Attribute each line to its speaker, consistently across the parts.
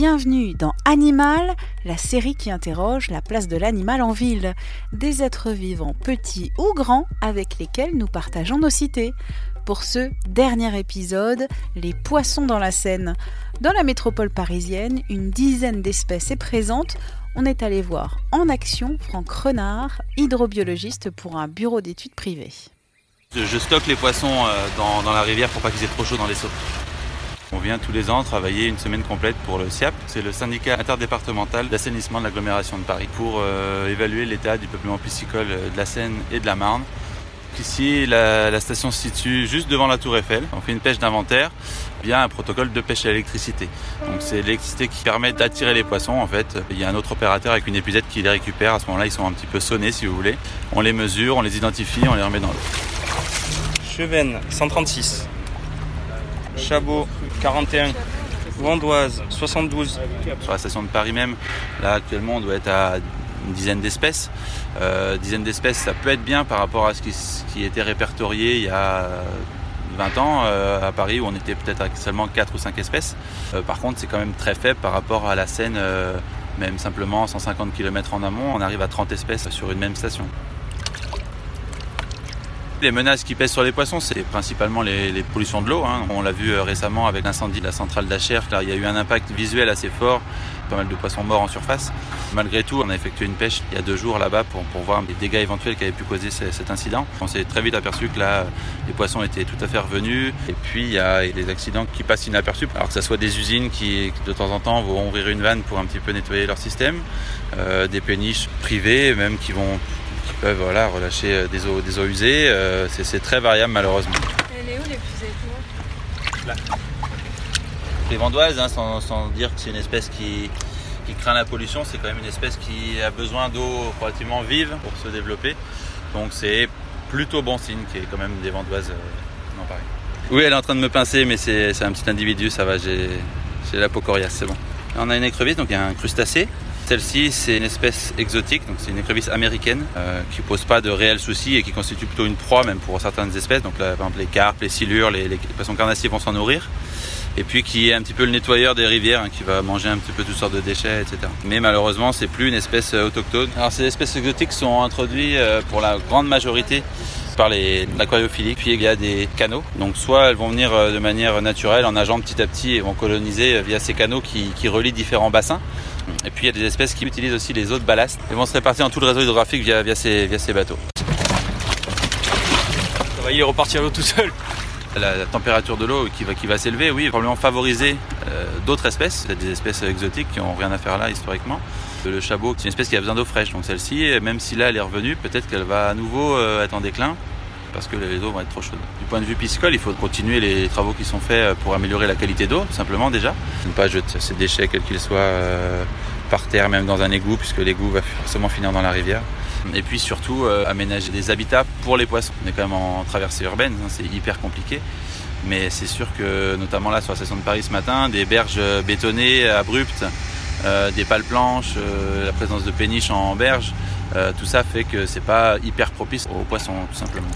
Speaker 1: Bienvenue dans Animal, la série qui interroge la place de l'animal en ville. Des êtres vivants petits ou grands avec lesquels nous partageons nos cités. Pour ce dernier épisode, les poissons dans la Seine. Dans la métropole parisienne, une dizaine d'espèces est présente. On est allé voir en action Franck Renard, hydrobiologiste pour un bureau d'études privé.
Speaker 2: Je stocke les poissons euh, dans, la rivière pour pas qu'ils aient trop chaud dans les seaux. On vient tous les ans travailler une semaine complète pour le SIAP, c'est le syndicat interdépartemental d'assainissement de l'agglomération de Paris, pour euh, évaluer l'état du peuplement piscicole de la Seine et de la Marne. Ici, la, station se situe juste devant la tour Eiffel. On fait une pêche d'inventaire via un protocole de pêche à l'électricité. Donc c'est l'électricité qui permet d'attirer les poissons. En fait, il y a un autre opérateur avec une épuisette qui les récupère. À ce moment-là, ils sont un petit peu sonnés, si vous voulez. On les mesure, on les identifie, on les remet dans l'eau.
Speaker 3: Chevennes, 136. Chabot, 41. Vandoise, 72.
Speaker 2: Sur la station de Paris même, là actuellement on doit être à une dizaine d'espèces. Euh, dizaine d'espèces, ça peut être bien par rapport à ce qui, ce qui était répertorié il y a 20 ans euh, à Paris où on était peut-être avec seulement 4 ou 5 espèces. Euh, par contre, c'est quand même très faible par rapport à la Seine, euh, même simplement 150 km en amont, on arrive à 30 espèces sur une même station. Les menaces qui pèsent sur les poissons, c'est principalement les, pollutions de l'eau. Hein. On l'a vu récemment avec l'incendie de la centrale d'Acher. Là, il y a eu un impact visuel assez fort, pas mal de poissons morts en surface. Malgré tout, on a effectué une pêche il y a deux jours là-bas pour, voir les dégâts éventuels qui avaient pu causer cet incident. On s'est très vite aperçu que là, les poissons étaient tout à fait revenus. Et puis, il y a des accidents qui passent inaperçus. Alors que ce soit des usines qui, de temps en temps, vont ouvrir une vanne pour un petit peu nettoyer leur système, euh, des péniches privées, même qui vont peuvent voilà, relâcher des eaux, des eaux usées. Euh, c'est très variable malheureusement.
Speaker 4: Elle est où l'épuisette
Speaker 2: Là. Les vandoises, hein, sans, sans, dire que c'est une espèce qui, qui craint la pollution, c'est quand même une espèce qui a besoin d'eau relativement vive pour se développer. Donc c'est plutôt bon signe qu'il y ait quand même des vandoises euh, dans Paris. Oui, elle est en train de me pincer, mais c'est un petit individu, ça va, j'ai la peau coriace, c'est bon. On a une écrevisse, donc il y a un crustacé celle-ci, c'est une espèce exotique, donc c'est une écrevisse américaine euh, qui pose pas de réels soucis et qui constitue plutôt une proie même pour certaines espèces. Donc là, par exemple les carpes, les silures, les, poissons carnassiers vont s'en nourrir. Et puis qui est un petit peu le nettoyeur des rivières, hein, qui va manger un petit peu toutes sortes de déchets, etc. Mais malheureusement, c'est plus une espèce euh, autochtone. Alors ces espèces exotiques sont introduites euh, pour la grande majorité par l'aquariophilie. Puis il y a des canaux. Donc soit elles vont venir de manière naturelle en nageant petit à petit et vont coloniser via ces canaux qui, qui relient différents bassins. Et puis il y a des espèces qui utilisent aussi les eaux de ballast et vont se répartir dans tout le réseau hydrographique via, via, ces, via ces bateaux.
Speaker 3: Ça va y repartir l'eau tout seul.
Speaker 2: La, la, température de l'eau qui va, qui va s'élever, oui, probablement favoriser euh, d'autres espèces, des espèces exotiques qui n'ont rien à faire là historiquement. Le chabot, c'est une espèce qui a besoin d'eau fraîche, donc celle-ci, même si là elle est revenue, peut-être qu'elle va à nouveau euh, être en déclin parce que les eaux vont être trop chaudes. Du point de vue piscicole, il faut continuer les travaux qui sont faits pour améliorer la qualité d'eau, tout simplement déjà. Ne pas jeter ces déchets, quels qu'ils soient, euh, par terre, même dans un égout, puisque l'égout va forcément finir dans la rivière. Et puis surtout, euh, aménager des habitats pour les poissons. On est quand même en traversée urbaine, hein, c'est hyper compliqué. Mais c'est sûr que, notamment là, sur la station de Paris ce matin, des berges bétonnées, abruptes, euh, des pales planches, euh, la présence de péniches en berge, tout ça fait que c'est pas hyper propice aux poissons, tout simplement.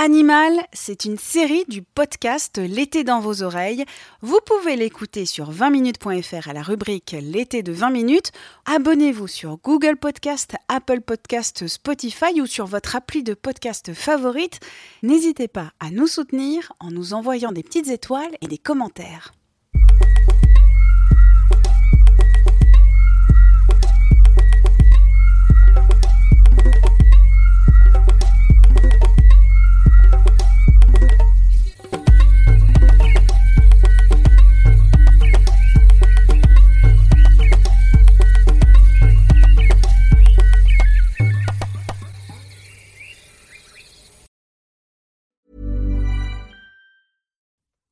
Speaker 1: Animal, c'est une série du podcast L'été dans vos oreilles. Vous pouvez l'écouter sur 20minutes.fr à la rubrique L'été de 20 minutes. Abonnez-vous sur Google Podcast, Apple Podcast, Spotify ou sur votre appli de podcast favorite. N'hésitez pas à nous soutenir en nous envoyant des petites étoiles et des commentaires.